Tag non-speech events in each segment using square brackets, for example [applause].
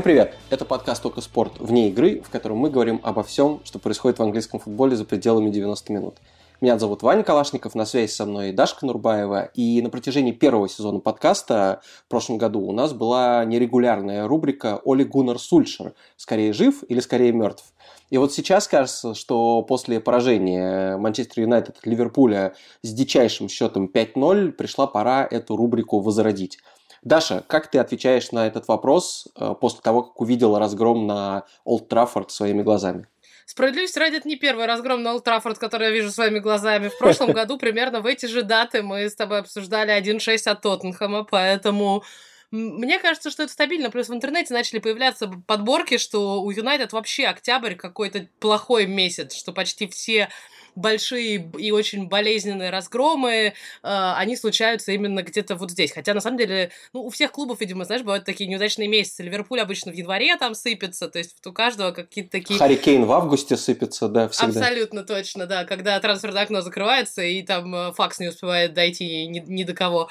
Всем привет! Это подкаст «Только спорт» вне игры, в котором мы говорим обо всем, что происходит в английском футболе за пределами 90 минут. Меня зовут Ваня Калашников, на связи со мной Дашка Нурбаева. И на протяжении первого сезона подкаста в прошлом году у нас была нерегулярная рубрика «Оли Гуннар Сульшер» «Скорее жив или скорее мертв?». И вот сейчас кажется, что после поражения Манчестер Юнайтед от Ливерпуля с дичайшим счетом 5-0 пришла пора эту рубрику возродить. Даша, как ты отвечаешь на этот вопрос э, после того, как увидела разгром на Олд Траффорд своими глазами? Справедливости ради, это не первый разгром на Олд Траффорд, который я вижу своими глазами. В прошлом [laughs] году примерно в эти же даты мы с тобой обсуждали 1-6 от Тоттенхэма, поэтому мне кажется, что это стабильно. Плюс в интернете начали появляться подборки, что у Юнайтед вообще октябрь какой-то плохой месяц, что почти все большие и очень болезненные разгромы, э, они случаются именно где-то вот здесь. Хотя, на самом деле, ну, у всех клубов, видимо, знаешь, бывают такие неудачные месяцы. Ливерпуль обычно в январе там сыпется, то есть у каждого какие-то такие... Харри в августе сыпется, да, всегда. Абсолютно точно, да, когда трансферное окно закрывается, и там э, факс не успевает дойти ни, ни до кого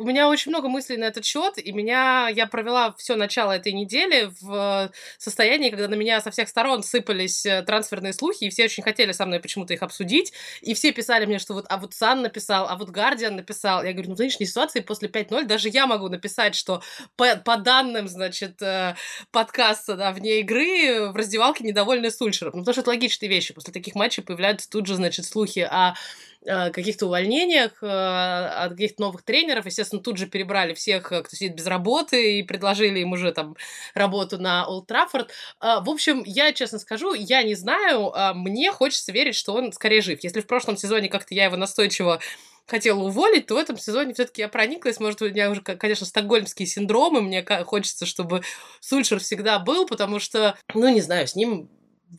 у меня очень много мыслей на этот счет, и меня я провела все начало этой недели в состоянии, когда на меня со всех сторон сыпались э, трансферные слухи, и все очень хотели со мной почему-то их обсудить, и все писали мне, что вот, а вот Сан написал, а вот Гардиан написал. Я говорю, ну в нынешней ситуации после 5-0 даже я могу написать, что по, по данным, значит, э, подкаста, да, вне игры в раздевалке недовольны Сульшером. Ну, потому что это логичные вещи. После таких матчей появляются тут же, значит, слухи о каких-то увольнениях, э, от каких-то новых тренеров. Естественно, тут же перебрали всех, э, кто сидит без работы, и предложили им уже там работу на Олд Траффорд. В общем, я честно скажу, я не знаю, мне хочется верить, что он скорее жив. Если в прошлом сезоне как-то я его настойчиво хотела уволить, то в этом сезоне все-таки я прониклась. Может, у меня уже, конечно, стокгольмские синдромы. Мне хочется, чтобы Сульшер всегда был, потому что, ну, не знаю, с ним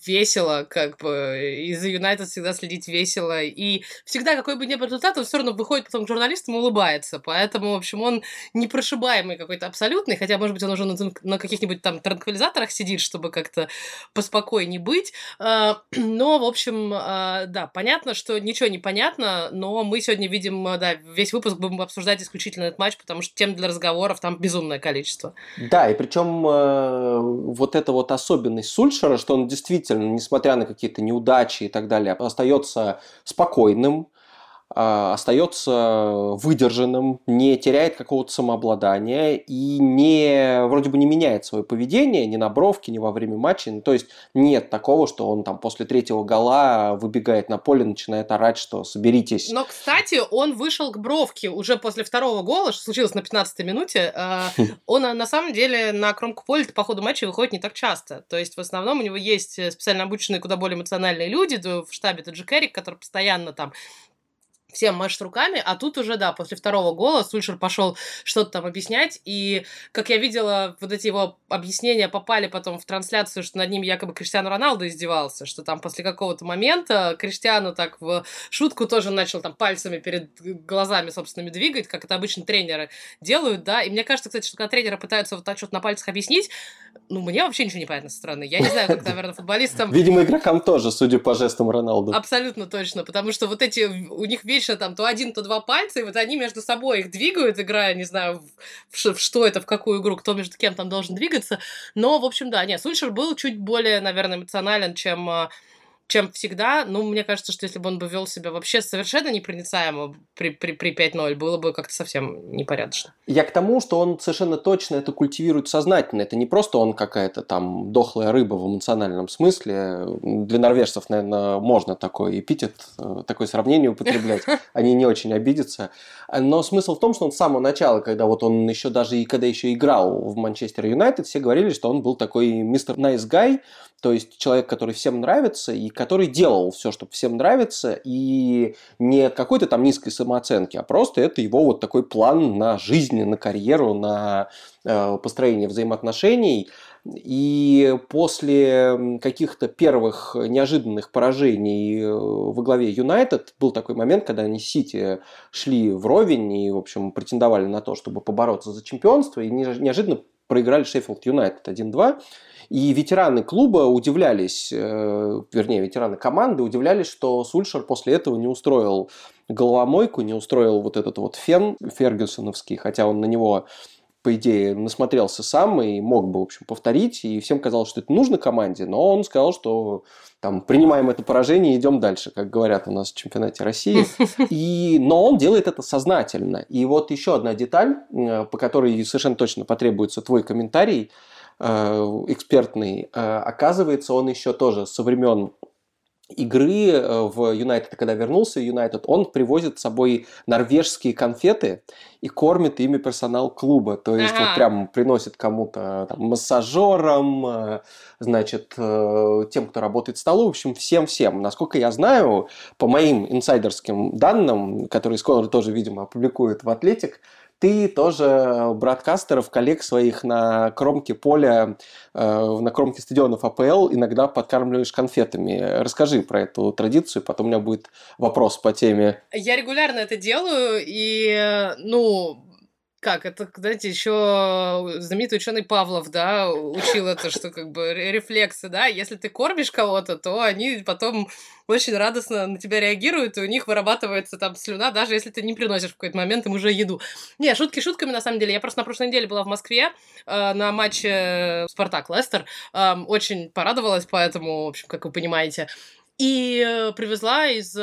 весело, как бы, и за Юнайтед всегда следить весело, и всегда, какой бы ни был результат, он все равно выходит потом к журналистам и улыбается, поэтому, в общем, он непрошибаемый какой-то абсолютный, хотя, может быть, он уже на, на каких-нибудь там транквилизаторах сидит, чтобы как-то поспокойнее быть, а, [clears throat] но, в общем, а, да, понятно, что ничего не понятно, но мы сегодня видим, да, весь выпуск будем обсуждать исключительно этот матч, потому что тем для разговоров там безумное количество. Да, и причем э, вот это вот особенность Сульшера, что он действительно действительно, несмотря на какие-то неудачи и так далее, остается спокойным, остается выдержанным, не теряет какого-то самообладания и не, вроде бы не меняет свое поведение ни на бровке, ни во время матча. Ну, то есть нет такого, что он там после третьего гола выбегает на поле, начинает орать, что соберитесь. Но, кстати, он вышел к бровке уже после второго гола, что случилось на 15-й минуте. А, [laughs] он на самом деле на кромку поля по ходу матча выходит не так часто. То есть в основном у него есть специально обученные, куда более эмоциональные люди в штабе Таджи Керрик, который постоянно там всем машет руками, а тут уже, да, после второго гола Сульшер пошел что-то там объяснять, и, как я видела, вот эти его объяснения попали потом в трансляцию, что над ним якобы Криштиану Роналду издевался, что там после какого-то момента Криштиану так в шутку тоже начал там пальцами перед глазами собственными двигать, как это обычно тренеры делают, да, и мне кажется, кстати, что когда тренеры пытаются вот так что-то на пальцах объяснить, ну, мне вообще ничего не понятно со стороны. Я не знаю, как, наверное, футболистам... Видимо, игрокам тоже, судя по жестам Роналду. Абсолютно точно, потому что вот эти, у них вечно там то один, то два пальца, и вот они между собой их двигают, играя, не знаю, в, в что это, в какую игру, кто между кем там должен двигаться. Но, в общем, да, нет, Сульшер был чуть более, наверное, эмоционален, чем а, чем всегда. Ну, мне кажется, что если бы он бы вел себя вообще совершенно непроницаемо при, при, при 5-0, было бы как-то совсем непорядочно. Я к тому, что он совершенно точно это культивирует сознательно. Это не просто он какая-то там дохлая рыба в эмоциональном смысле. Для норвежцев, наверное, можно такой эпитет, э, такое сравнение употреблять. [laughs] Они не очень обидятся. Но смысл в том, что он с самого начала, когда вот он еще даже и когда еще играл в Манчестер Юнайтед, все говорили, что он был такой мистер Nice Guy, то есть человек, который всем нравится и который делал все, чтобы всем нравиться, и не какой-то там низкой самооценки, а просто это его вот такой план на жизнь, на карьеру, на э, построение взаимоотношений. И после каких-то первых неожиданных поражений э, во главе Юнайтед был такой момент, когда они Сити шли вровень и, в общем, претендовали на то, чтобы побороться за чемпионство, и неожиданно проиграли Шеффилд Юнайтед 1-2. И ветераны клуба удивлялись, э, вернее, ветераны команды удивлялись, что Сульшер после этого не устроил головомойку, не устроил вот этот вот фен фергюсоновский, хотя он на него по идее, насмотрелся сам и мог бы, в общем, повторить, и всем казалось, что это нужно команде, но он сказал, что там, принимаем это поражение и идем дальше, как говорят у нас в чемпионате России. [laughs] И, но он делает это сознательно. И вот еще одна деталь, э, по которой совершенно точно потребуется твой комментарий экспертный. Э, оказывается, он еще тоже со времен игры э, в Юнайтед, когда вернулся Юнайтед, он привозит с собой норвежские конфеты и кормит ими персонал клуба. То есть ага. вот прям приносит кому-то там, массажерам, э, значит, э, тем, кто работает в столу, в общем, всем-всем. Насколько я знаю, по моим инсайдерским данным, которые скоро тоже, видимо, опубликуют в Атлетик, ты тоже бродкастеров, коллег своих на кромке поля, э, на кромке стадионов АПЛ иногда подкармливаешь конфетами. Расскажи про эту традицию, потом у меня будет вопрос по теме. Я регулярно это делаю, и, ну, как, это, знаете, еще знаменитый ученый Павлов, да, учил это, что как бы рефлексы, да, если ты кормишь кого-то, то они потом очень радостно на тебя реагируют, и у них вырабатывается там слюна, даже если ты не приносишь в какой-то момент им уже еду. Не, шутки шутками, на самом деле. Я просто на прошлой неделе была в Москве э, на матче Спартак-Лестер. Э, очень порадовалась, поэтому, в общем, как вы понимаете. И э, привезла из...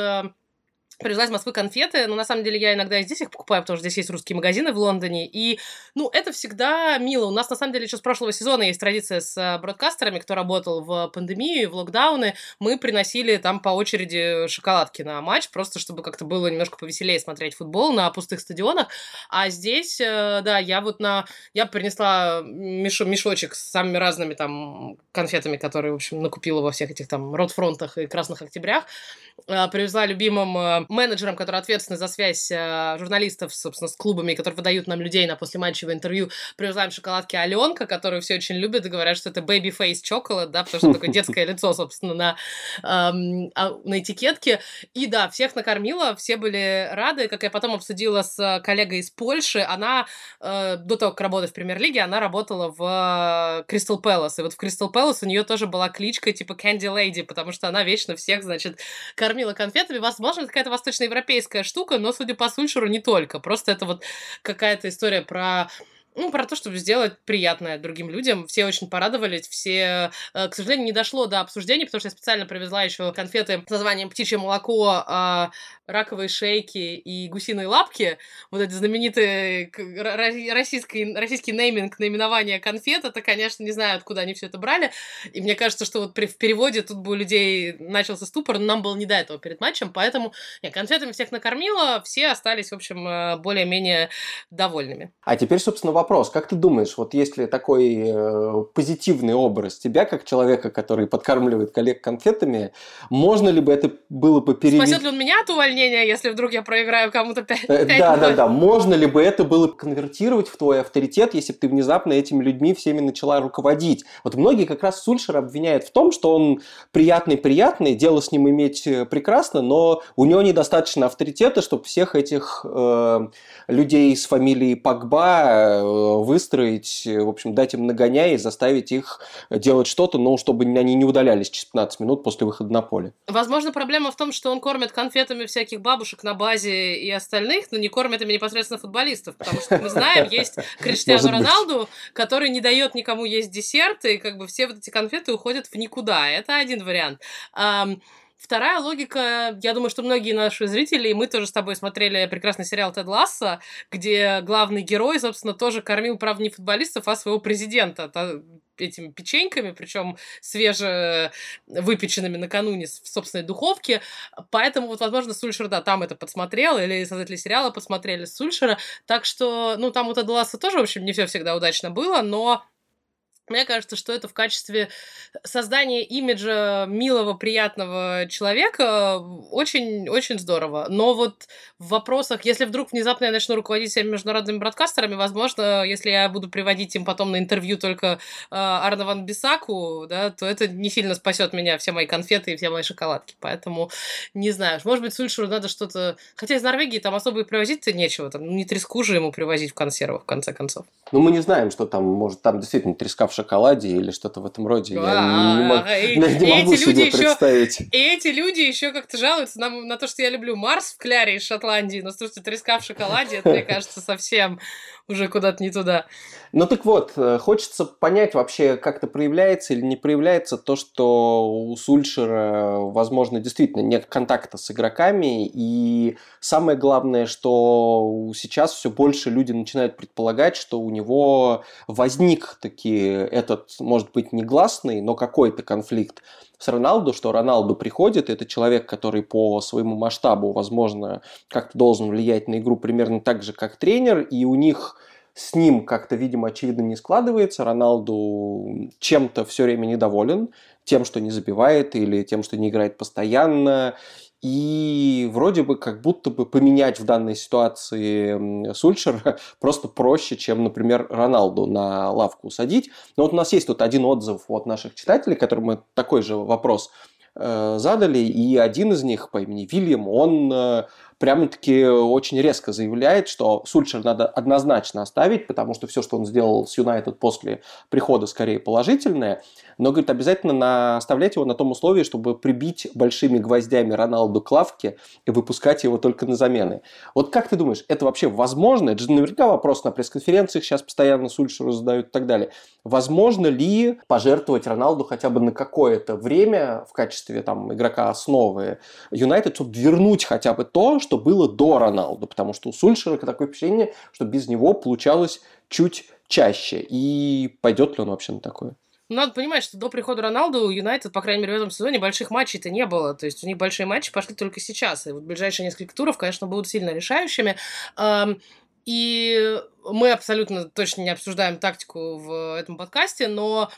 Привезла из Москвы конфеты, но на самом деле я иногда и здесь их покупаю, потому что здесь есть русские магазины в Лондоне, и, ну, это всегда мило. У нас, на самом деле, еще с прошлого сезона есть традиция с э, бродкастерами, кто работал в пандемию, в локдауны, мы приносили там по очереди шоколадки на матч, просто чтобы как-то было немножко повеселее смотреть футбол на пустых стадионах, а здесь, э, да, я вот на... Я принесла меш... мешочек с самыми разными там конфетами, которые, в общем, накупила во всех этих там Ротфронтах и Красных Октябрях, э, привезла любимым менеджером, который ответственный за связь э, журналистов, собственно, с клубами, которые выдают нам людей на послематчевое интервью, привезла шоколадки Аленка, которую все очень любят и говорят, что это baby face chocolate, да, потому что такое детское лицо, собственно, на, эм, на этикетке. И да, всех накормила, все были рады. Как я потом обсудила с коллегой из Польши, она э, до того, как работать в премьер-лиге, она работала в Кристал Пэлас. И вот в Кристал Пэлас у нее тоже была кличка типа Candy Lady, потому что она вечно всех, значит, кормила конфетами. Возможно, какая-то восточноевропейская штука, но, судя по Сульшеру, не только. Просто это вот какая-то история про ну, про то, чтобы сделать приятное другим людям. Все очень порадовались, все, э, к сожалению, не дошло до обсуждений, потому что я специально привезла еще конфеты с названием «Птичье молоко», а, раковые шейки и гусиные лапки, вот эти знаменитые российский, российский нейминг, наименование конфет, это, конечно, не знаю, откуда они все это брали, и мне кажется, что вот при, в переводе тут бы у людей начался ступор, но нам было не до этого перед матчем, поэтому я конфетами всех накормила, все остались, в общем, э, более-менее довольными. А теперь, собственно, вопрос. Как ты думаешь, вот если такой э, позитивный образ тебя, как человека, который подкармливает коллег конфетами, можно ли бы это было бы перевести... Спасет ли он меня от увольнения? если вдруг я проиграю кому-то 5 э, Да, да, да. Можно ли бы это было конвертировать в твой авторитет, если бы ты внезапно этими людьми всеми начала руководить? Вот многие как раз Сульшера обвиняют в том, что он приятный-приятный, дело с ним иметь э, прекрасно, но у него недостаточно авторитета, чтобы всех этих э, людей с фамилией Пагба э, выстроить, в общем, дать им нагоняй и заставить их делать что-то, но чтобы они не удалялись через 15 минут после выхода на поле. Возможно, проблема в том, что он кормит конфетами всяких бабушек на базе и остальных, но не кормят ими непосредственно футболистов, потому что мы знаем, [laughs] есть Криштиану Роналду, который не дает никому есть десерт, и как бы все вот эти конфеты уходят в никуда. Это один вариант. Вторая логика, я думаю, что многие наши зрители, и мы тоже с тобой смотрели прекрасный сериал Тед Ласса, где главный герой, собственно, тоже кормил, правда, не футболистов, а своего президента этими печеньками, причем свеже выпеченными накануне в собственной духовке. Поэтому, вот, возможно, Сульшер, да, там это подсмотрел, или создатели сериала посмотрели Сульшера. Так что, ну, там у Теда Ласса тоже, в общем, не все всегда удачно было, но мне кажется, что это в качестве создания имиджа милого, приятного человека очень-очень здорово. Но вот в вопросах, если вдруг внезапно я начну руководить всеми международными бродкастерами, возможно, если я буду приводить им потом на интервью только э, Арна Ван Бисаку, да, то это не сильно спасет меня, все мои конфеты и все мои шоколадки. Поэтому не знаю. Может быть, Сульшеру надо что-то... Хотя из Норвегии там особо и привозить-то нечего. Там не треску же ему привозить в консервах, в конце концов. Ну, мы не знаем, что там, может, там действительно треска в шоколаде или что-то в этом роде. Я не, [laughs] могу, себе представить. [laughs] Еще, эти люди еще как-то жалуются на то, что я люблю Марс в Кляре из Шотландии, но слушайте, треска в шоколаде, это, мне [laughs] кажется, совсем уже куда-то не туда. Ну так вот, э, хочется понять вообще, как это проявляется или не проявляется то, что у Сульшера, возможно, действительно нет контакта с игроками, и самое главное, что сейчас все больше люди начинают предполагать, что у него возник таки этот, может быть, негласный, но какой-то конфликт с Роналду, что Роналду приходит, это человек, который по своему масштабу, возможно, как-то должен влиять на игру примерно так же, как тренер, и у них с ним как-то, видимо, очевидно не складывается. Роналду чем-то все время недоволен, тем, что не забивает или тем, что не играет постоянно. И вроде бы как будто бы поменять в данной ситуации Сульшера [laughs] просто проще, чем, например, Роналду на лавку усадить. Но вот у нас есть тут один отзыв от наших читателей, которым мы такой же вопрос э, задали, и один из них по имени Вильям, он э, прямо-таки очень резко заявляет, что Сульшер надо однозначно оставить, потому что все, что он сделал с Юнайтед после прихода, скорее положительное. Но, говорит, обязательно на... оставлять его на том условии, чтобы прибить большими гвоздями Роналду к лавке и выпускать его только на замены. Вот как ты думаешь, это вообще возможно? Это же наверняка вопрос на пресс-конференциях сейчас постоянно Сульшеру задают и так далее. Возможно ли пожертвовать Роналду хотя бы на какое-то время в качестве там, игрока основы Юнайтед, чтобы вернуть хотя бы то, что было до Роналду, потому что у Сульшера такое впечатление, что без него получалось чуть чаще. И пойдет ли он вообще на такое? Ну, надо понимать, что до прихода Роналду у Юнайтед, по крайней мере, в этом сезоне больших матчей-то не было. То есть у них большие матчи пошли только сейчас. И вот ближайшие несколько туров, конечно, будут сильно решающими. И мы абсолютно точно не обсуждаем тактику в этом подкасте, но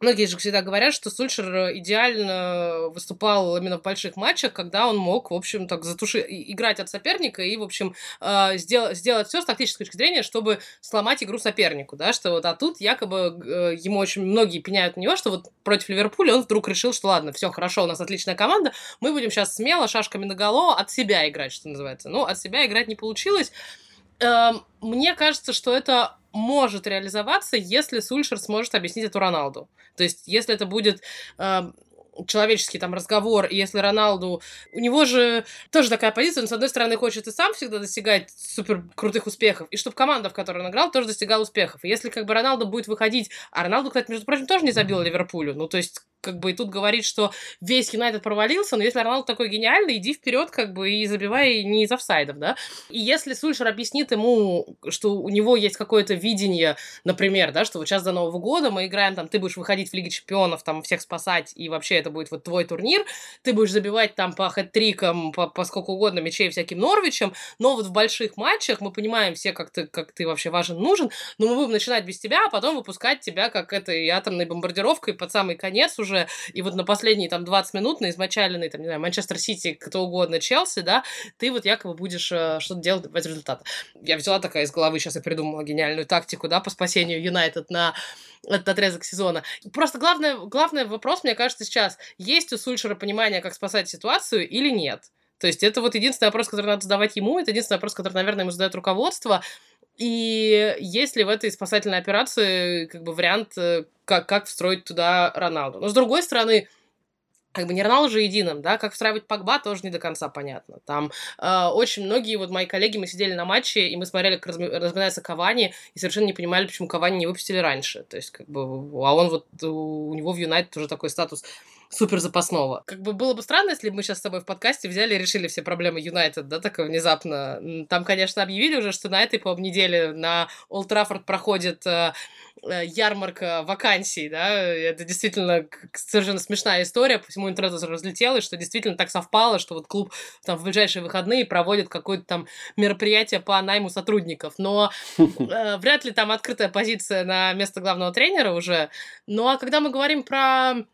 Многие же всегда говорят, что Сульшер идеально выступал именно в больших матчах, когда он мог, в общем, так затушить, играть от соперника и, в общем, э, сделать, сделать все с тактической точки зрения, чтобы сломать игру сопернику, да, что вот, а тут якобы э, ему очень многие пеняют на него, что вот против Ливерпуля он вдруг решил, что ладно, все хорошо, у нас отличная команда, мы будем сейчас смело, шашками на голову от себя играть, что называется. Ну, от себя играть не получилось. Э, мне кажется, что это может реализоваться, если Сульшер сможет объяснить эту Роналду. То есть, если это будет э, человеческий там разговор, и если Роналду... У него же тоже такая позиция, он, с одной стороны, хочет и сам всегда достигать супер крутых успехов, и чтобы команда, в которой он играл, тоже достигала успехов. И если как бы Роналду будет выходить... А Роналду, кстати, между прочим, тоже не забил Ливерпулю. Ну, то есть, как бы и тут говорит, что весь Юнайтед провалился, но если Роналду такой гениальный, иди вперед, как бы, и забивай не из офсайдов, да. И если Сульшер объяснит ему, что у него есть какое-то видение, например, да, что вот сейчас до Нового года мы играем, там, ты будешь выходить в Лиге Чемпионов, там, всех спасать, и вообще это будет вот твой турнир, ты будешь забивать там по хэт-трикам, по, по сколько угодно мячей всяким Норвичем, но вот в больших матчах мы понимаем все, как ты, как ты вообще важен, нужен, но мы будем начинать без тебя, а потом выпускать тебя как этой атомной бомбардировкой под самый конец уже уже, и вот на последние там 20 минут, на измочаленный, там, не знаю, Манчестер Сити, кто угодно, Челси, да, ты вот якобы будешь э, что-то делать без результата. Я взяла такая из головы, сейчас и придумала гениальную тактику, да, по спасению Юнайтед на этот отрезок сезона. Просто главное, главный вопрос, мне кажется, сейчас, есть у Сульшера понимание, как спасать ситуацию или нет? То есть это вот единственный вопрос, который надо задавать ему, это единственный вопрос, который, наверное, ему задает руководство. И есть ли в этой спасательной операции как бы вариант, э, как, как встроить туда Роналду? Но с другой стороны, как бы не Роналду же единым, да, как встраивать Погба тоже не до конца понятно. Там э, очень многие, вот мои коллеги, мы сидели на матче, и мы смотрели, как разминается Кавани, и совершенно не понимали, почему Кавани не выпустили раньше. То есть, как бы, а он вот, у него в Юнайтед уже такой статус супер запасного. Как бы было бы странно, если бы мы сейчас с тобой в подкасте взяли и решили все проблемы Юнайтед, да, так внезапно. Там, конечно, объявили уже, что на этой, по неделе на Олд Траффорд проходит э, э, ярмарка вакансий, да, это действительно совершенно смешная история, по всему интернету разлетелось, что действительно так совпало, что вот клуб там в ближайшие выходные проводит какое-то там мероприятие по найму сотрудников, но [laughs] э, вряд ли там открытая позиция на место главного тренера уже, ну а когда мы говорим про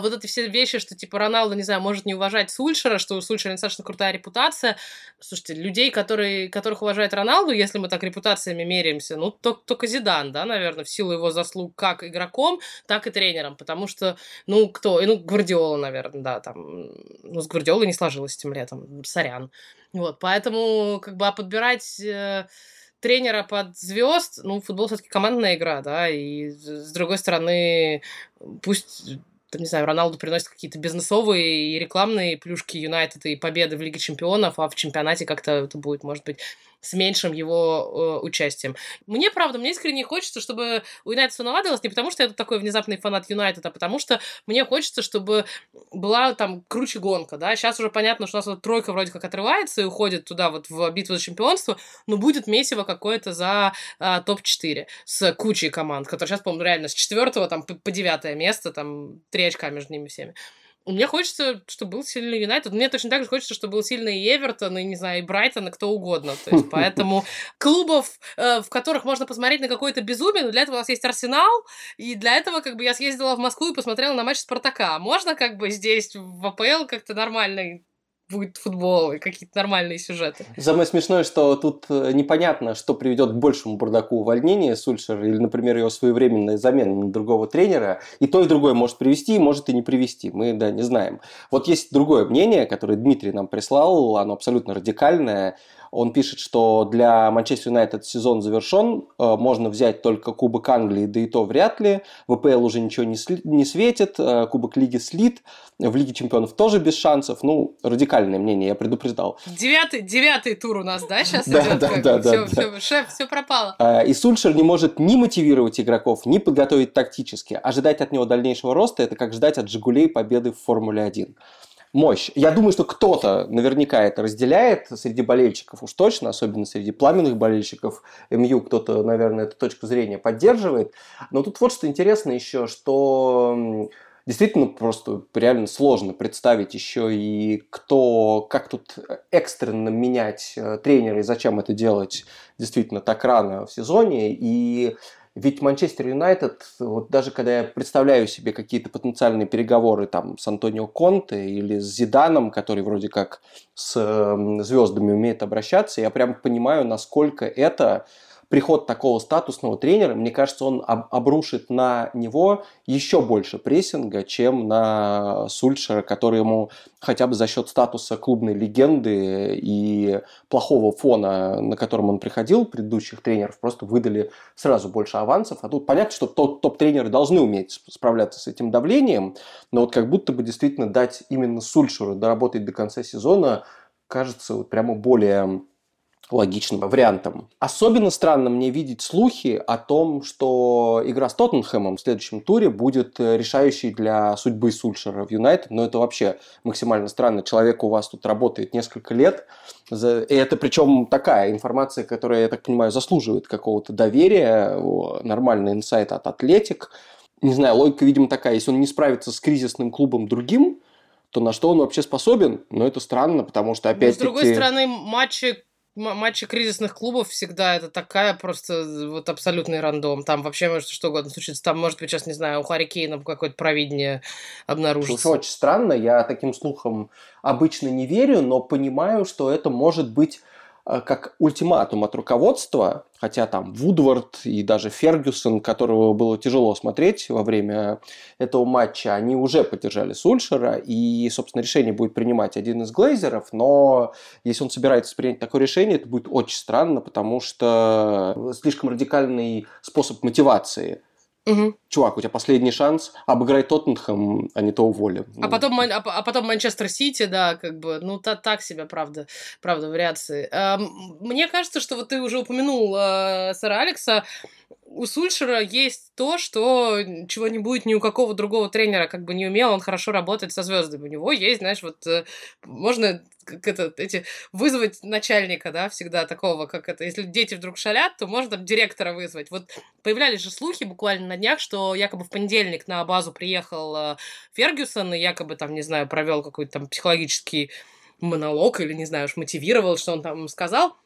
вот эти все вещи, что типа Роналду, не знаю, может не уважать Сульшера, что у Сульшера достаточно крутая репутация. Слушайте, людей, которые, которых уважает Роналду, если мы так репутациями меряемся, ну, только, только Зидан, да, наверное, в силу его заслуг как игроком, так и тренером, потому что, ну, кто? Ну, Гвардиола, наверное, да, там, ну, с Гвардиолой не сложилось тем летом, сорян. Вот, поэтому, как бы, а подбирать э, тренера под звезд, ну, футбол все-таки командная игра, да, и с другой стороны, пусть там, не знаю, Роналду приносит какие-то бизнесовые и рекламные плюшки Юнайтед и победы в Лиге Чемпионов, а в чемпионате как-то это будет, может быть, с меньшим его э, участием. Мне, правда, мне искренне хочется, чтобы у Юнайтед все наладилось, не потому что я такой внезапный фанат Юнайтед, а потому что мне хочется, чтобы была там круче гонка, да. Сейчас уже понятно, что у нас вот тройка вроде как отрывается и уходит туда вот в битву за чемпионство, но будет месиво какое-то за а, топ-4 с кучей команд, которые сейчас, по-моему, реально с четвертого там по девятое место, там три очка между ними всеми. Мне хочется, чтобы был сильный Юнайтед. Мне точно так же хочется, чтобы был сильный и Эвертон, и, не знаю, и Брайтон, и кто угодно. То есть, [laughs] поэтому клубов, э, в которых можно посмотреть на какое-то безумие, но для этого у нас есть Арсенал, и для этого, как бы, я съездила в Москву и посмотрела на матч Спартака. Можно, как бы, здесь в АПЛ как-то нормально будет футбол и какие-то нормальные сюжеты. Самое смешное, что тут э, непонятно, что приведет к большему бардаку увольнения Сульшера или, например, его своевременная замена на другого тренера. И то, и другое может привести, может и не привести. Мы, да, не знаем. Вот есть другое мнение, которое Дмитрий нам прислал, оно абсолютно радикальное. Он пишет, что для Манчестер Юнайтед сезон завершен, э, можно взять только Кубок Англии, да и то вряд ли. В ВПЛ уже ничего не, сли, не светит, э, Кубок Лиги слит, в Лиге Чемпионов тоже без шансов. Ну, радикальное мнение, я предупреждал. Девятый, девятый тур у нас, да, сейчас да, идет? Да, да, да, все, да. Шеф, все пропало. Э, и Сульшер не может ни мотивировать игроков, ни подготовить тактически. Ожидать от него дальнейшего роста – это как ждать от «Жигулей» победы в Формуле 1 мощь. Я думаю, что кто-то наверняка это разделяет среди болельщиков уж точно, особенно среди пламенных болельщиков МЮ, кто-то, наверное, эту точку зрения поддерживает. Но тут вот что интересно еще, что действительно просто реально сложно представить еще и кто, как тут экстренно менять э, тренера и зачем это делать действительно так рано в сезоне. И ведь Манчестер Юнайтед, вот даже когда я представляю себе какие-то потенциальные переговоры там с Антонио Конте или с Зиданом, который вроде как с звездами умеет обращаться, я прям понимаю, насколько это приход такого статусного тренера, мне кажется, он об, обрушит на него еще больше прессинга, чем на Сульшера, который ему хотя бы за счет статуса клубной легенды и плохого фона, на котором он приходил, предыдущих тренеров, просто выдали сразу больше авансов. А тут понятно, что топ-тренеры должны уметь справляться с этим давлением, но вот как будто бы действительно дать именно Сульшеру доработать до конца сезона кажется вот прямо более логичным вариантом. Особенно странно мне видеть слухи о том, что игра с Тоттенхэмом в следующем туре будет э, решающей для судьбы Сульшера в Юнайтед. Но это вообще максимально странно. Человек у вас тут работает несколько лет. И это причем такая информация, которая, я так понимаю, заслуживает какого-то доверия, нормальный инсайт от Атлетик. Не знаю, логика, видимо, такая. Если он не справится с кризисным клубом другим, то на что он вообще способен? Но это странно, потому что опять-таки... С другой стороны, матчи матчи кризисных клубов всегда это такая просто вот абсолютный рандом. Там вообще может что угодно случиться. Там, может быть, сейчас, не знаю, у Харри Кейна какое-то провидение обнаружится. Слушай, очень странно. Я таким слухам обычно не верю, но понимаю, что это может быть как ультиматум от руководства, хотя там Вудвард и даже Фергюсон, которого было тяжело смотреть во время этого матча, они уже поддержали Сульшера, и, собственно, решение будет принимать один из глейзеров, но если он собирается принять такое решение, это будет очень странно, потому что слишком радикальный способ мотивации Угу. Чувак, у тебя последний шанс обыграть Тоттенхэм, а не то уволим. А, ну. потом, а, а потом Манчестер Сити, да, как бы, ну, та, так себе, правда, правда, вариации. А, мне кажется, что вот ты уже упомянул а, сэра Алекса, у Сульшера есть то, что чего не будет ни у какого другого тренера, как бы не умел он хорошо работать со звездами. У него есть, знаешь, вот э, можно как это, эти, вызвать начальника, да, всегда такого, как это, если дети вдруг шалят, то можно там директора вызвать. Вот появлялись же слухи буквально на днях, что якобы в понедельник на базу приехал э, Фергюсон и якобы там, не знаю, провел какой-то там психологический монолог или, не знаю, уж мотивировал, что он там сказал.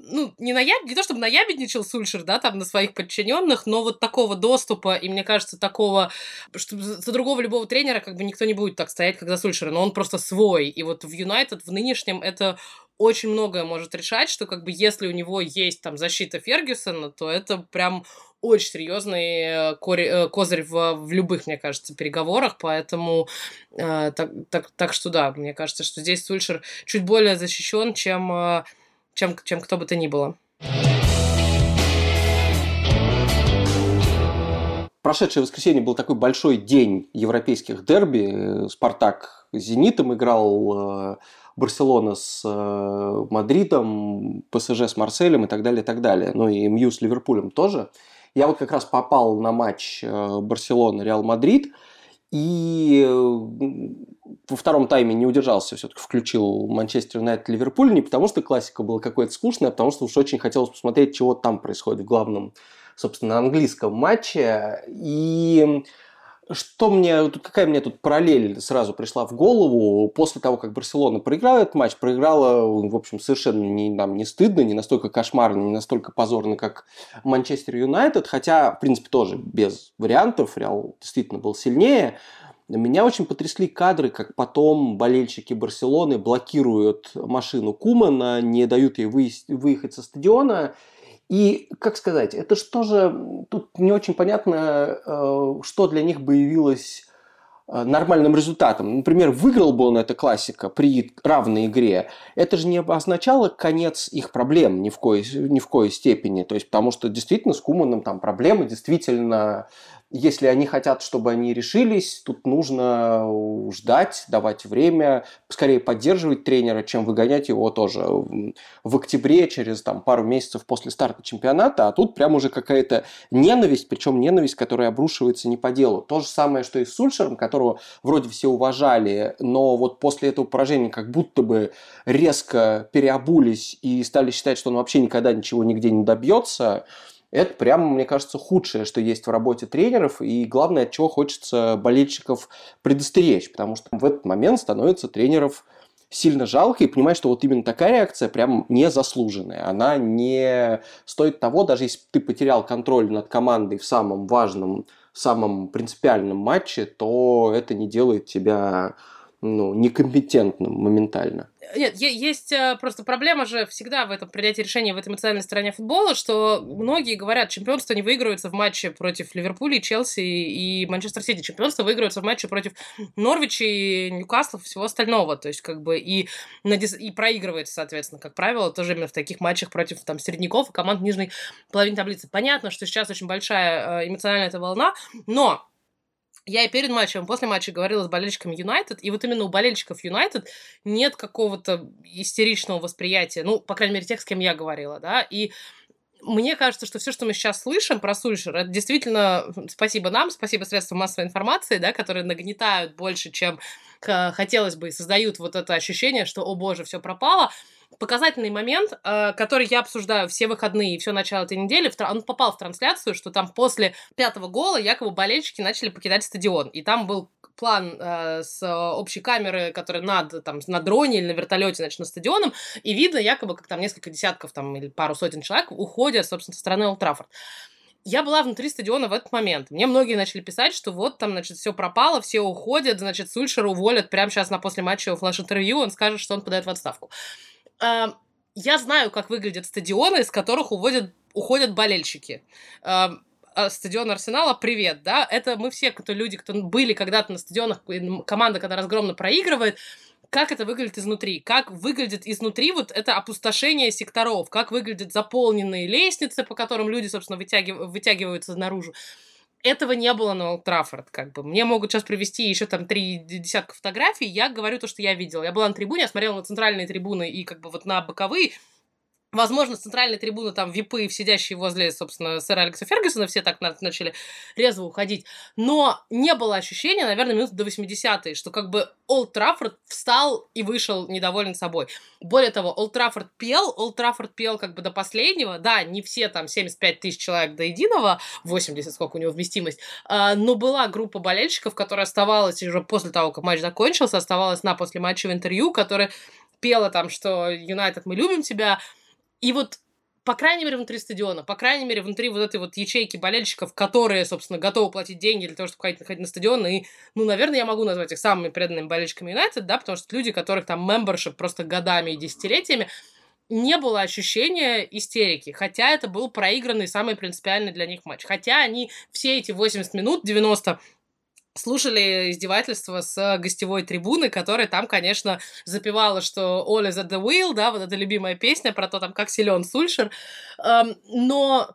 Ну, не, наяб... не то чтобы наябедничал Сульшер, да, там, на своих подчиненных, но вот такого доступа, и мне кажется, такого, что за другого любого тренера как бы никто не будет так стоять, как за Сульшера, но он просто свой. И вот в Юнайтед в нынешнем это очень многое может решать, что как бы если у него есть там защита Фергюсона, то это прям очень серьезный э, э, козырь в, в любых, мне кажется, переговорах, поэтому э, так, так, так что да, мне кажется, что здесь Сульшер чуть более защищен, чем э, чем, чем кто бы то ни было. прошедшее воскресенье был такой большой день европейских дерби. Спартак с Зенитом играл, э, Барселона с э, Мадридом, ПСЖ с Марселем и так далее, и так далее. Ну и МЮ с Ливерпулем тоже. Я вот как раз попал на матч э, Барселона-Реал Мадрид – и во втором тайме не удержался, все-таки включил Манчестер Юнайтед Ливерпуль, не потому что классика была какой-то скучная, а потому что уж очень хотелось посмотреть, чего там происходит в главном, собственно, английском матче. И что мне, какая мне тут параллель сразу пришла в голову, после того, как Барселона проиграла этот матч, проиграла, в общем, совершенно не, нам не стыдно, не настолько кошмарно, не настолько позорно, как Манчестер Юнайтед, хотя, в принципе, тоже без вариантов, Реал действительно был сильнее. Меня очень потрясли кадры, как потом болельщики Барселоны блокируют машину Кумана, не дают ей выехать со стадиона, и, как сказать, это что же, тут не очень понятно, э, что для них бы явилось э, нормальным результатом. Например, выиграл бы он эта классика при равной игре, это же не означало конец их проблем ни в коей, ни в коей степени. То есть, потому что действительно с Куманом там проблемы действительно если они хотят, чтобы они решились, тут нужно ждать, давать время, скорее поддерживать тренера, чем выгонять его тоже в октябре, через там, пару месяцев после старта чемпионата, а тут прям уже какая-то ненависть, причем ненависть, которая обрушивается не по делу. То же самое, что и с Сульшером, которого вроде все уважали, но вот после этого поражения как будто бы резко переобулись и стали считать, что он вообще никогда ничего нигде не добьется. Это прямо, мне кажется, худшее, что есть в работе тренеров, и главное, от чего хочется болельщиков предостеречь, потому что в этот момент становится тренеров сильно жалко, и понимаешь, что вот именно такая реакция прям незаслуженная. Она не стоит того, даже если ты потерял контроль над командой в самом важном, самом принципиальном матче, то это не делает тебя ну, некомпетентным моментально. Нет, есть э, просто проблема же всегда в этом принятии решения в этой эмоциональной стороне футбола, что многие говорят, чемпионство не выигрывается в матче против Ливерпуля, Челси и Манчестер Сити. Чемпионство выигрывается в матче против Норвича и Ньюкасла и всего остального. То есть, как бы, и, и проигрывается, соответственно, как правило, тоже именно в таких матчах против там середняков и команд нижней половины таблицы. Понятно, что сейчас очень большая э, эмоциональная эта волна, но я и перед матчем, и после матча говорила с болельщиками Юнайтед, и вот именно у болельщиков Юнайтед нет какого-то истеричного восприятия, ну, по крайней мере, тех, с кем я говорила, да, и мне кажется, что все, что мы сейчас слышим про Сульшера, это действительно спасибо нам, спасибо средствам массовой информации, да, которые нагнетают больше, чем хотелось бы, и создают вот это ощущение, что, о боже, все пропало показательный момент, э, который я обсуждаю все выходные и все начало этой недели, он попал в трансляцию, что там после пятого гола якобы болельщики начали покидать стадион. И там был план э, с общей камеры, которая над, там, на дроне или на вертолете, значит, над стадионом, и видно якобы, как там несколько десятков там, или пару сотен человек уходят, собственно, со стороны Олд я была внутри стадиона в этот момент. Мне многие начали писать, что вот там, значит, все пропало, все уходят, значит, Сульшера уволят прямо сейчас на после матча флеш-интервью, он скажет, что он подает в отставку я знаю, как выглядят стадионы, из которых уводят, уходят болельщики. А, стадион Арсенала, привет, да, это мы все, кто люди, кто были когда-то на стадионах, команда, когда разгромно проигрывает, как это выглядит изнутри, как выглядит изнутри вот это опустошение секторов, как выглядят заполненные лестницы, по которым люди, собственно, вытягив... вытягиваются наружу этого не было на Олд Траффорд, как бы. Мне могут сейчас привести еще там три десятка фотографий, я говорю то, что я видела. Я была на трибуне, я смотрела на центральные трибуны и как бы вот на боковые, Возможно, с центральной трибуны там випы, сидящие возле, собственно, сэра Алекса Фергюсона, все так начали резво уходить. Но не было ощущения, наверное, минут до 80-е, что как бы Олд Траффорд встал и вышел недоволен собой. Более того, Олд Траффорд пел, Олд Траффорд пел как бы до последнего. Да, не все там 75 тысяч человек до единого, 80, сколько у него вместимость, а, но была группа болельщиков, которая оставалась уже после того, как матч закончился, оставалась на после матча в интервью, которая пела там, что Юнайтед, мы любим тебя, и вот по крайней мере, внутри стадиона, по крайней мере, внутри вот этой вот ячейки болельщиков, которые, собственно, готовы платить деньги для того, чтобы ходить, ходить на стадион, и, ну, наверное, я могу назвать их самыми преданными болельщиками Юнайтед, да, потому что люди, которых там мембершип просто годами и десятилетиями, не было ощущения истерики, хотя это был проигранный, самый принципиальный для них матч. Хотя они все эти 80 минут, 90 слушали издевательства с гостевой трибуны, которая там, конечно, запевала, что All is at the wheel, да, вот эта любимая песня про то, там, как силен Сульшер. Но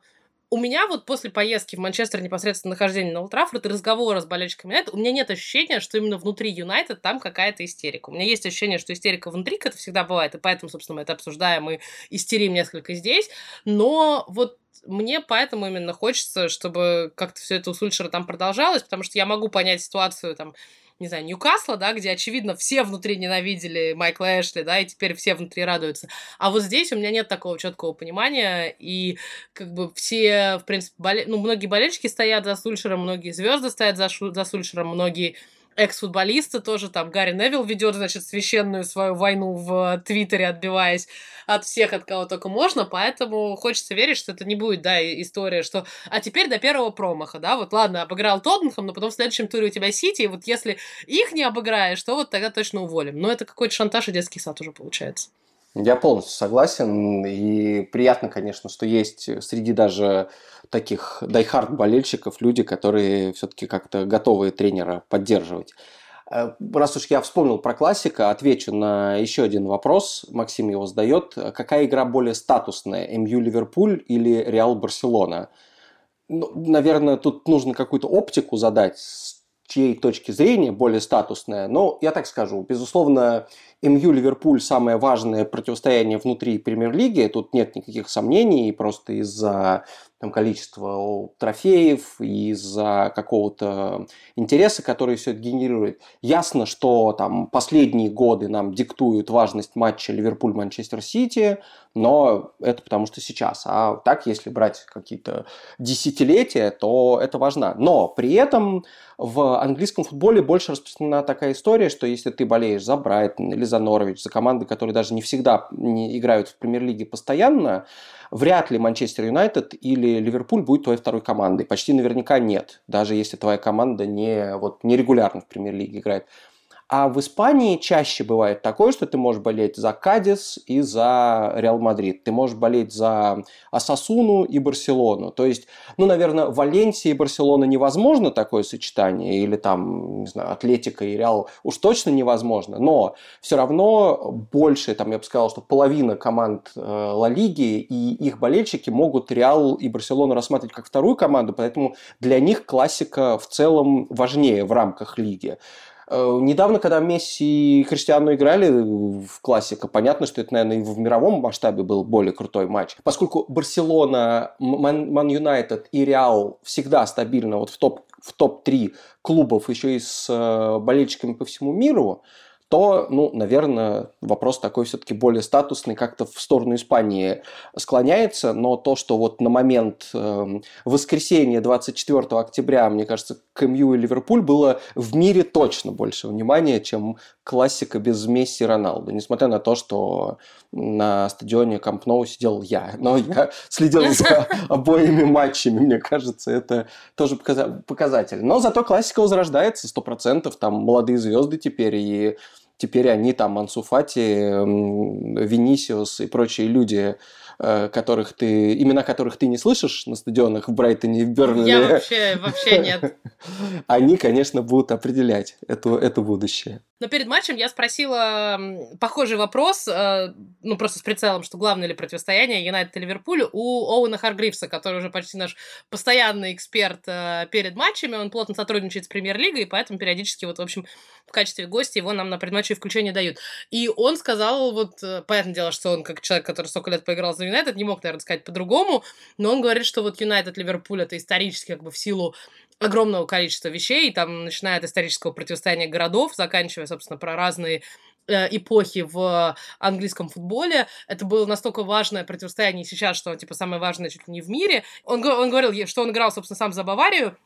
у меня вот после поездки в Манчестер непосредственно нахождение на Ултрафорд и разговора с болельщиками Юнайтед, у меня нет ощущения, что именно внутри Юнайтед там какая-то истерика. У меня есть ощущение, что истерика внутри, как это всегда бывает, и поэтому, собственно, мы это обсуждаем и истерим несколько здесь, но вот мне поэтому именно хочется, чтобы как-то все это у Сульшера там продолжалось, потому что я могу понять ситуацию там не знаю, Ньюкасла, да, где, очевидно, все внутри ненавидели Майкла Эшли, да, и теперь все внутри радуются. А вот здесь у меня нет такого четкого понимания, и как бы все, в принципе, боле... ну, многие болельщики стоят за Сульшером, многие звезды стоят за, Шу... за Сульшером, многие экс-футболисты тоже, там, Гарри Невилл ведет, значит, священную свою войну в Твиттере, отбиваясь от всех, от кого только можно, поэтому хочется верить, что это не будет, да, история, что, а теперь до первого промаха, да, вот ладно, обыграл Тоттенхэм, но потом в следующем туре у тебя Сити, и вот если их не обыграешь, то вот тогда точно уволим. Но это какой-то шантаж и детский сад уже получается. Я полностью согласен, и приятно, конечно, что есть среди даже таких дайхард болельщиков люди, которые все-таки как-то готовы тренера поддерживать. Э, раз уж я вспомнил про классика, отвечу на еще один вопрос. Максим его задает. Какая игра более статусная, МЮ Ливерпуль или Реал Барселона? Ну, наверное, тут нужно какую-то оптику задать, с чьей точки зрения более статусная. Но я так скажу, безусловно, МЮ Ливерпуль самое важное противостояние внутри премьер-лиги. Тут нет никаких сомнений, просто из-за там, количества трофеев, из-за какого-то интереса, который все это генерирует. Ясно, что там последние годы нам диктуют важность матча Ливерпуль-Манчестер Сити, но это потому что сейчас. А так, если брать какие-то десятилетия, то это важно. Но при этом в английском футболе больше распространена такая история, что если ты болеешь за Брайтон или за Норвич, за команды, которые даже не всегда не играют в премьер-лиге постоянно, вряд ли Манчестер Юнайтед или Ливерпуль будет твоей второй командой. Почти наверняка нет, даже если твоя команда не, вот, нерегулярно в премьер-лиге играет. А в Испании чаще бывает такое, что ты можешь болеть за Кадис и за Реал Мадрид. Ты можешь болеть за Осасуну и Барселону. То есть, ну, наверное, Валенсия и Барселона невозможно такое сочетание. Или там, не знаю, Атлетика и Реал уж точно невозможно. Но все равно больше, там, я бы сказал, что половина команд э, Ла Лиги и их болельщики могут Реал и Барселону рассматривать как вторую команду. Поэтому для них классика в целом важнее в рамках лиги. Э, недавно, когда Месси и Криштиану играли в классика, понятно, что это, наверное, и в мировом масштабе был более крутой матч. Поскольку Барселона, Ман Юнайтед и Реал всегда стабильно вот в топ в топ-3 клубов еще и с э, болельщиками по всему миру, то, ну, наверное, вопрос такой все-таки более статусный, как-то в сторону Испании склоняется, но то, что вот на момент э, воскресенья 24 октября, мне кажется, к МЮ и Ливерпуль было в мире точно больше внимания, чем классика без Месси и Роналду, несмотря на то, что на стадионе Камп Ноу сидел я, но я следил за обоими матчами, мне кажется, это тоже показатель. Но зато классика возрождается 100%, там молодые звезды теперь, и теперь они там Ансуфати, Винисиус и прочие люди которых ты, имена которых ты не слышишь на стадионах в Брайтоне и в Бернли. Я вообще, вообще [laughs] нет. Они, конечно, будут определять это, это будущее. Но перед матчем я спросила похожий вопрос, э, ну, просто с прицелом, что главное ли противостояние Юнайтед и Ливерпуль у Оуэна Харгривса, который уже почти наш постоянный эксперт э, перед матчами. Он плотно сотрудничает с Премьер-лигой, и поэтому периодически, вот, в общем, в качестве гостя его нам на предматче включение дают. И он сказал, вот, понятное дело, что он как человек, который столько лет поиграл за Юнайтед, не мог, наверное, сказать по-другому, но он говорит, что вот Юнайтед, Ливерпуль это исторически как бы в силу огромного количества вещей, там, начиная от исторического противостояния городов, заканчивая, собственно, про разные э, эпохи в английском футболе. Это было настолько важное противостояние сейчас, что, типа, самое важное чуть ли не в мире. Он, он говорил, что он играл, собственно, сам за Баварию,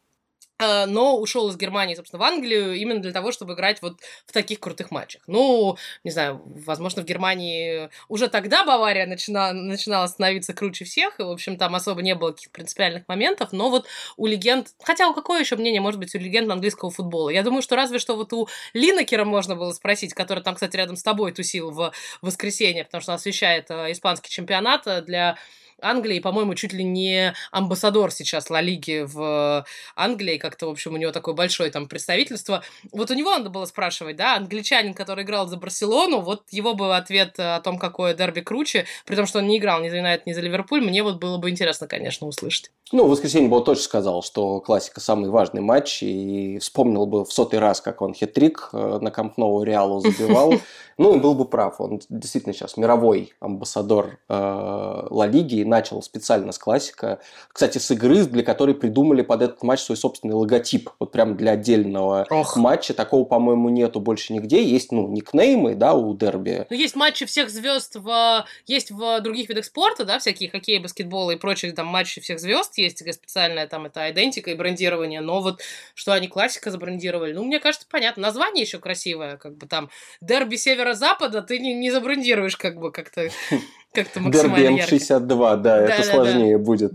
но ушел из Германии, собственно, в Англию именно для того, чтобы играть вот в таких крутых матчах. Ну, не знаю, возможно, в Германии уже тогда Бавария начинала, начинала становиться круче всех, и, в общем, там особо не было каких-то принципиальных моментов, но вот у легенд... Хотя у какое еще мнение может быть у легенд английского футбола? Я думаю, что разве что вот у Линакера можно было спросить, который там, кстати, рядом с тобой тусил в воскресенье, потому что он освещает э, испанский чемпионат для Англии, по-моему, чуть ли не амбассадор сейчас Ла Лиги в Англии, как-то, в общем, у него такое большое там представительство. Вот у него надо было спрашивать, да, англичанин, который играл за Барселону, вот его бы ответ о том, какое дерби круче, при том, что он не играл ни за Юнайтед, ни за Ливерпуль, мне вот было бы интересно, конечно, услышать. Ну, в воскресенье был точно сказал, что классика самый важный матч, и вспомнил бы в сотый раз, как он хитрик э, на Камп Ноу Реалу [laughs] забивал. Ну, и был бы прав. Он действительно сейчас мировой амбассадор э, Ла Лиги начал специально с классика. Кстати, с игры, для которой придумали под этот матч свой собственный логотип. Вот прям для отдельного Ох. матча. Такого, по-моему, нету больше нигде. Есть, ну, никнеймы, да, у дерби. Ну, есть матчи всех звезд в... Есть в других видах спорта, да, всякие хоккей, баскетбол и прочие там матчи всех звезд. Есть специальная там это идентика и брендирование. Но вот что они классика забрендировали, ну, мне кажется, понятно. Название еще красивое, как бы там дерби севера-запада ты не, не забрендируешь как бы как-то [laughs] как-то максимально Дерби М62, да, это сложнее будет.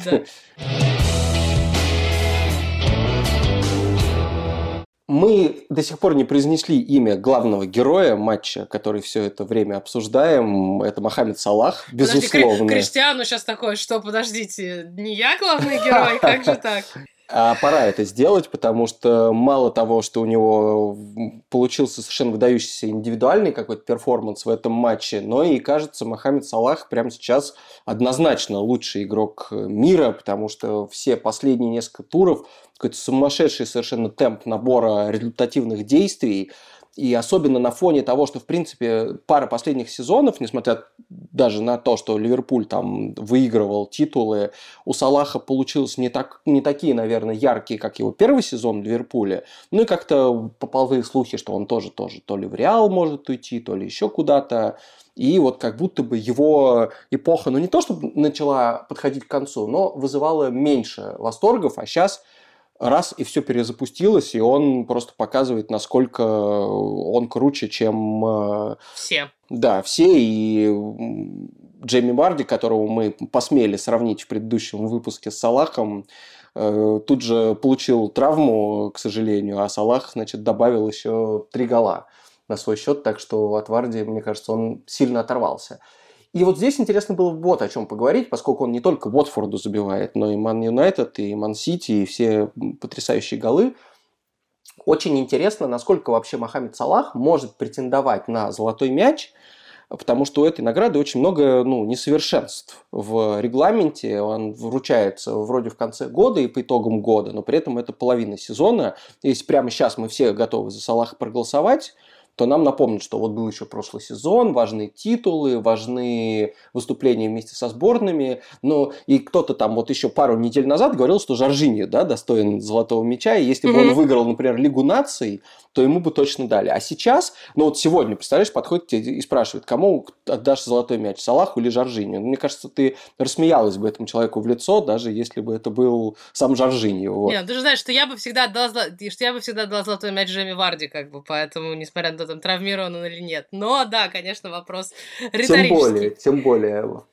Мы до сих пор не произнесли имя главного героя матча, который все это время обсуждаем. Это Мохаммед Салах, безусловно. Подожди, Криштиану сейчас такое, что, подождите, не я главный герой, как же так? [laughs] А пора это сделать, потому что мало того, что у него получился совершенно выдающийся индивидуальный какой-то перформанс в этом матче, но и, кажется, Мохаммед Салах прямо сейчас однозначно лучший игрок мира, потому что все последние несколько туров какой-то сумасшедший совершенно темп набора результативных действий, и особенно на фоне того, что, в принципе, пара последних сезонов, несмотря даже на то, что Ливерпуль там выигрывал титулы, у Салаха получилось не, так, не такие, наверное, яркие, как его первый сезон в Ливерпуле. Ну и как-то поползли слухи, что он тоже, тоже то ли в Реал может уйти, то ли еще куда-то. И вот как будто бы его эпоха, ну не то, чтобы начала подходить к концу, но вызывала меньше восторгов, а сейчас раз и все перезапустилось, и он просто показывает, насколько он круче, чем... Э, все. Да, все, и Джейми Марди, которого мы посмели сравнить в предыдущем выпуске с Салахом, э, тут же получил травму, к сожалению, а Салах, значит, добавил еще три гола на свой счет, так что от Варди, мне кажется, он сильно оторвался. И вот здесь интересно было вот о чем поговорить, поскольку он не только Уотфорду забивает, но и Ман Юнайтед, и Ман Сити, и все потрясающие голы. Очень интересно, насколько вообще Мохаммед Салах может претендовать на золотой мяч, потому что у этой награды очень много ну, несовершенств в регламенте. Он вручается вроде в конце года и по итогам года, но при этом это половина сезона. Если прямо сейчас мы все готовы за Салаха проголосовать, то нам напомнят, что вот был еще прошлый сезон, важные титулы, важные выступления вместе со сборными. Ну, и кто-то там вот еще пару недель назад говорил, что Жоржиньо, да, достоин золотого мяча, и если mm-hmm. бы он выиграл, например, Лигу наций, то ему бы точно дали. А сейчас, ну вот сегодня, представляешь, подходит тебе и спрашивает, кому отдашь золотой мяч, Салаху или Жоржиньо? Ну, мне кажется, ты рассмеялась бы этому человеку в лицо, даже если бы это был сам Жоржиньо. Вот. Нет, ты же знаешь, что я бы всегда отдала, что я бы всегда отдала золотой мяч Джейми Варди, как бы, поэтому, несмотря на там, травмирован он или нет. Но, да, конечно, вопрос риторический. Тем более, тем более.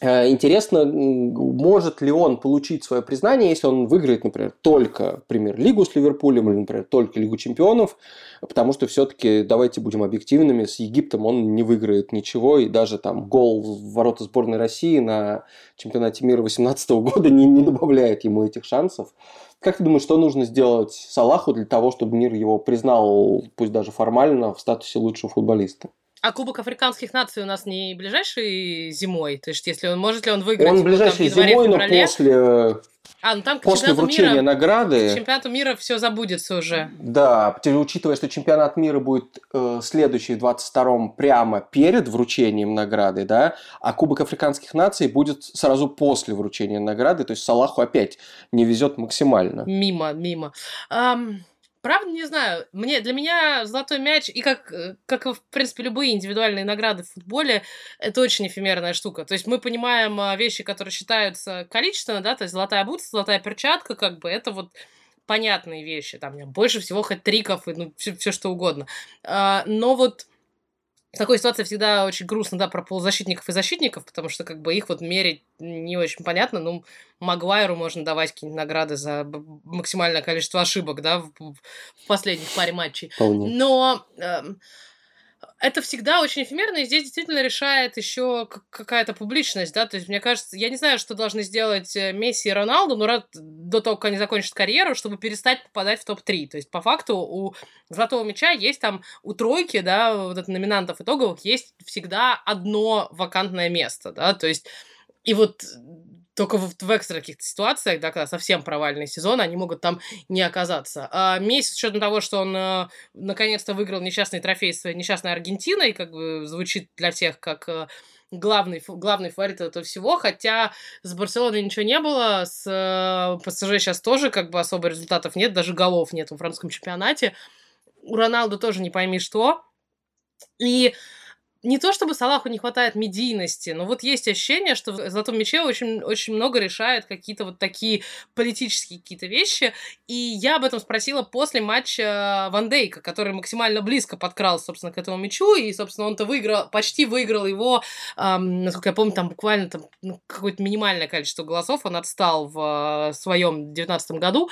Э, интересно, может ли он получить свое признание, если он выиграет, например, только премьер-лигу с Ливерпулем или, например, только Лигу чемпионов, потому что все-таки, давайте будем объективными, с Египтом он не выиграет ничего, и даже там гол в ворота сборной России на чемпионате мира 2018 года не, не добавляет ему этих шансов. Как ты думаешь, что нужно сделать Салаху для того, чтобы мир его признал, пусть даже формально, в статусе лучшего футболиста? А Кубок африканских наций у нас не ближайшей зимой? То есть, если он может ли он выиграть? Он ближайшей там, зимой, но после а, ну там После вручения мира, награды... К чемпионату мира все забудется уже. Да, учитывая, что чемпионат мира будет э, следующий в 22-м прямо перед вручением награды, да, а Кубок африканских наций будет сразу после вручения награды, то есть Салаху опять не везет максимально. Мимо, мимо. Um... Правда, не знаю. Мне, для меня золотой мяч, и как, э, как в принципе, любые индивидуальные награды в футболе, это очень эфемерная штука. То есть мы понимаем а, вещи, которые считаются количественно, да, то есть золотая бутса, золотая перчатка, как бы, это вот понятные вещи. Там больше всего хэт-триков и ну, все, все что угодно. А, но вот в такой ситуации всегда очень грустно, да, про полузащитников и защитников, потому что как бы их вот мерить не очень понятно. Ну, Магуайру можно давать какие-нибудь награды за максимальное количество ошибок, да, в, в последних паре матчей. Вполне. Но э, это всегда очень эфемерно, и здесь действительно решает еще какая-то публичность, да, то есть мне кажется, я не знаю, что должны сделать э, Месси и Роналду, но рад, до того, как они закончат карьеру, чтобы перестать попадать в топ-3, то есть по факту у Золотого Мяча есть там, у тройки, да, вот это номинантов итоговых, есть всегда одно вакантное место, да, то есть и вот только в, в экстра каких-то ситуациях, да, когда совсем провальный сезон, они могут там не оказаться. А месяц, с учетом того, что он э, наконец-то выиграл несчастный трофей своей несчастной Аргентиной, как бы звучит для всех как э, главный, главный фаворит этого всего, хотя с Барселоной ничего не было, с э, ПСЖ сейчас тоже как бы особо результатов нет, даже голов нет в французском чемпионате. У Роналду тоже не пойми что. И не то чтобы Салаху не хватает медийности, но вот есть ощущение, что в «Золотом мяче» очень, очень много решает какие-то вот такие политические какие-то вещи. И я об этом спросила после матча Ван Дейка, который максимально близко подкрал, собственно, к этому мячу, и, собственно, он-то выиграл, почти выиграл его, эм, насколько я помню, там буквально там, ну, какое-то минимальное количество голосов, он отстал в э, своем 19 году.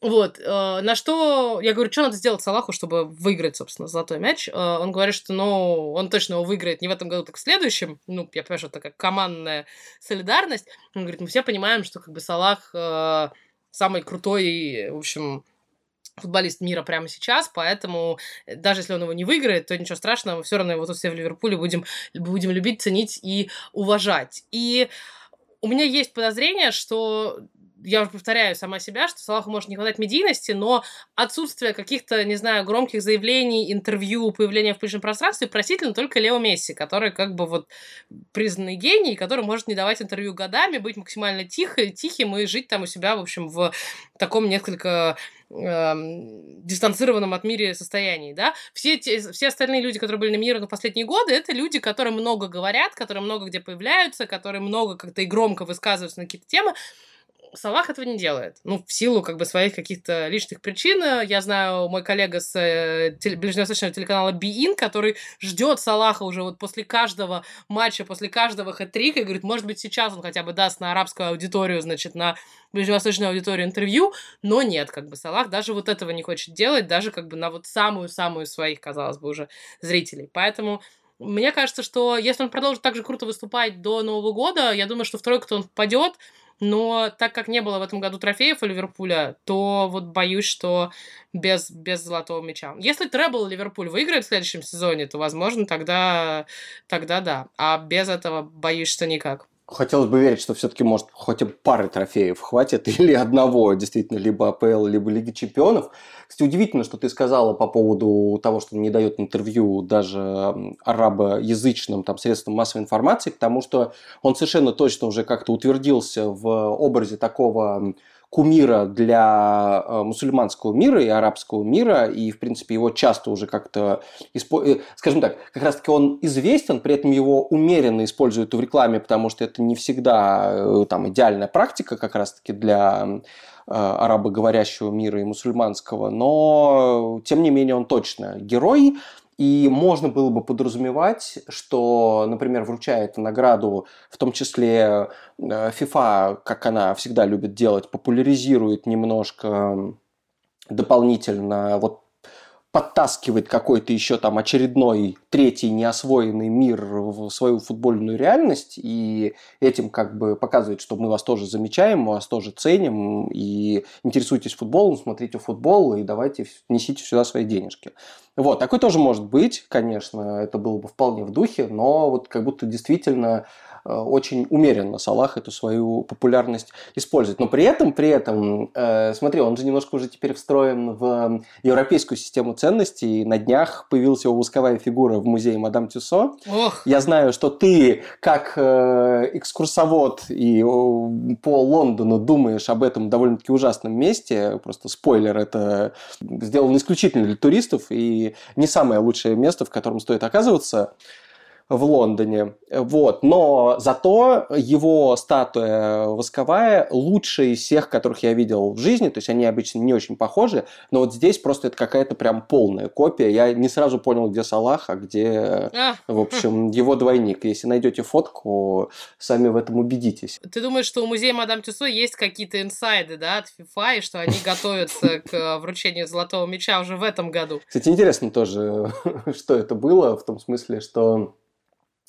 Вот, э, на что я говорю, что надо сделать Салаху, чтобы выиграть, собственно, золотой мяч. Э, он говорит, что, ну, он точно его выиграет не в этом году, так в следующем. Ну, я понимаю, что это такая командная солидарность. Он говорит, мы все понимаем, что как бы Салах э, самый крутой, в общем, футболист мира прямо сейчас, поэтому э, даже если он его не выиграет, то ничего страшного, мы все равно его тут все в Ливерпуле будем, будем любить, ценить и уважать. И у меня есть подозрение, что я уже повторяю сама себя, что Салаху может не хватать медийности, но отсутствие каких-то, не знаю, громких заявлений, интервью, появления в публичном пространстве простительно только Лео Месси, который как бы вот признанный гений, который может не давать интервью годами, быть максимально тихо, тихим и жить там у себя, в общем, в таком несколько эм, дистанцированном от мира состоянии, да. Все, те, все остальные люди, которые были номинированы в последние годы, это люди, которые много говорят, которые много где появляются, которые много как-то и громко высказываются на какие-то темы, Салах этого не делает. Ну, в силу как бы своих каких-то личных причин. Я знаю, мой коллега с э, теле- ближневосточного телеканала Биин, который ждет Салаха уже вот после каждого матча, после каждого хэт-трика, и говорит, может быть, сейчас он хотя бы даст на арабскую аудиторию, значит, на ближневосточную аудиторию интервью, но нет, как бы Салах даже вот этого не хочет делать, даже как бы на вот самую-самую своих, казалось бы, уже зрителей. Поэтому мне кажется, что если он продолжит так же круто выступать до Нового года, я думаю, что в тройку-то он впадет, но так как не было в этом году трофеев у Ливерпуля, то вот боюсь, что без, без золотого мяча. Если Требл Ливерпуль выиграет в следующем сезоне, то, возможно, тогда, тогда да. А без этого боюсь, что никак. Хотелось бы верить, что все-таки, может, хоть пары трофеев хватит, [laughs] или одного, действительно, либо АПЛ, либо Лиги Чемпионов. Кстати, удивительно, что ты сказала по поводу того, что не дает интервью даже арабоязычным там, средствам массовой информации, потому что он совершенно точно уже как-то утвердился в образе такого кумира для э, мусульманского мира и арабского мира, и, в принципе, его часто уже как-то, э, скажем так, как раз-таки он известен, при этом его умеренно используют в рекламе, потому что это не всегда э, там идеальная практика как раз-таки для арабоговорящего мира и мусульманского, но тем не менее он точно герой, и можно было бы подразумевать, что, например, вручая эту награду, в том числе FIFA, как она всегда любит делать, популяризирует немножко дополнительно вот подтаскивает какой-то еще там очередной третий неосвоенный мир в свою футбольную реальность и этим как бы показывает, что мы вас тоже замечаем, мы вас тоже ценим и интересуйтесь футболом, смотрите футбол и давайте несите сюда свои денежки. Вот, такой тоже может быть, конечно, это было бы вполне в духе, но вот как будто действительно Э, очень умеренно Салах эту свою популярность использует. Но при этом, при этом, э, смотри, он же немножко уже теперь встроен в европейскую систему ценностей. На днях появилась его восковая фигура в музее Мадам Тюсо. Ох. Я знаю, что ты, как э, экскурсовод и по Лондону думаешь об этом довольно-таки ужасном месте. Просто спойлер, это сделано исключительно для туристов и не самое лучшее место, в котором стоит оказываться. В Лондоне. Вот. Но зато его статуя восковая лучшая из всех, которых я видел в жизни. То есть они обычно не очень похожи. Но вот здесь просто это какая-то прям полная копия. Я не сразу понял, где Салах, а где, а. в общем, его двойник. Если найдете фотку, сами в этом убедитесь. Ты думаешь, что у музея Мадам Тюсо есть какие-то инсайды, да, от FIFA, и что они готовятся [laughs] к вручению золотого мяча уже в этом году? Кстати, интересно тоже, [laughs] что это было, в том смысле, что Э,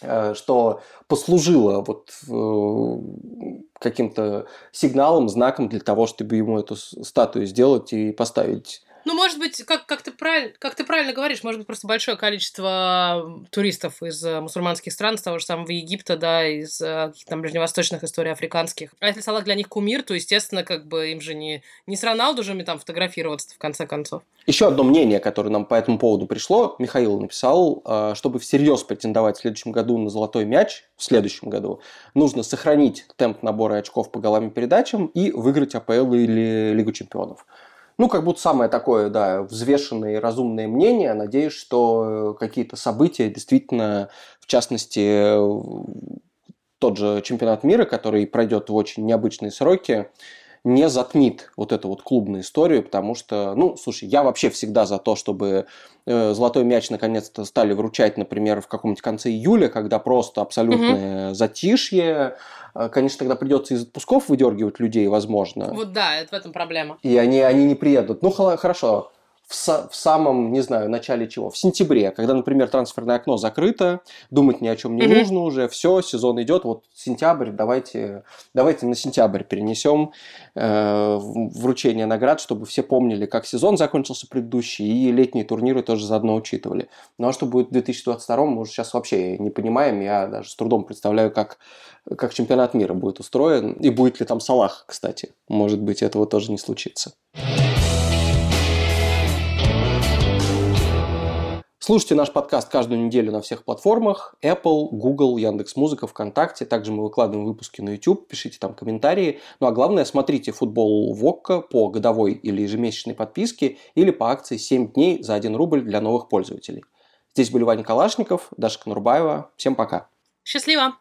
что послужило вот э, каким-то сигналом, знаком для того, чтобы ему эту статую сделать и поставить быть, как, как, ты правиль, как ты правильно говоришь, может быть, просто большое количество туристов из э, мусульманских стран, с того же самого Египта, да, из э, каких-то там ближневосточных историй африканских. А если Салах для них кумир, то, естественно, как бы им же не, не с Роналду же там фотографироваться в конце концов. Еще одно мнение, которое нам по этому поводу пришло, Михаил написал, э, чтобы всерьез претендовать в следующем году на золотой мяч, в следующем году, нужно сохранить темп набора очков по голам передачам и выиграть АПЛ или Лигу чемпионов. Ну, как будто самое такое, да, взвешенное и разумное мнение. Надеюсь, что какие-то события действительно, в частности, тот же чемпионат мира, который пройдет в очень необычные сроки, не затмит вот эту вот клубную историю, потому что, ну, слушай, я вообще всегда за то, чтобы э, золотой мяч наконец-то стали вручать, например, в каком-нибудь конце июля, когда просто абсолютное угу. затишье. Э, конечно, тогда придется из отпусков выдергивать людей, возможно. Вот да, это в этом проблема. И они, они не приедут. Ну, хорошо в, в самом, не знаю, начале чего? В сентябре, когда, например, трансферное окно закрыто, думать ни о чем не mm-hmm. нужно уже, все, сезон идет, вот сентябрь, давайте, давайте на сентябрь перенесем э, вручение наград, чтобы все помнили, как сезон закончился предыдущий, и летние турниры тоже заодно учитывали. Ну а что будет в 2022, мы уже сейчас вообще не понимаем, я даже с трудом представляю, как, как чемпионат мира будет устроен, и будет ли там Салах, кстати. Может быть, этого тоже не случится. Слушайте наш подкаст каждую неделю на всех платформах Apple, Google, Яндекс.Музыка, ВКонтакте. Также мы выкладываем выпуски на YouTube, пишите там комментарии. Ну а главное, смотрите футбол Вокка по годовой или ежемесячной подписке или по акции 7 дней за 1 рубль для новых пользователей. Здесь были Ваня Калашников, Даша Конурбаева. Всем пока. Счастливо!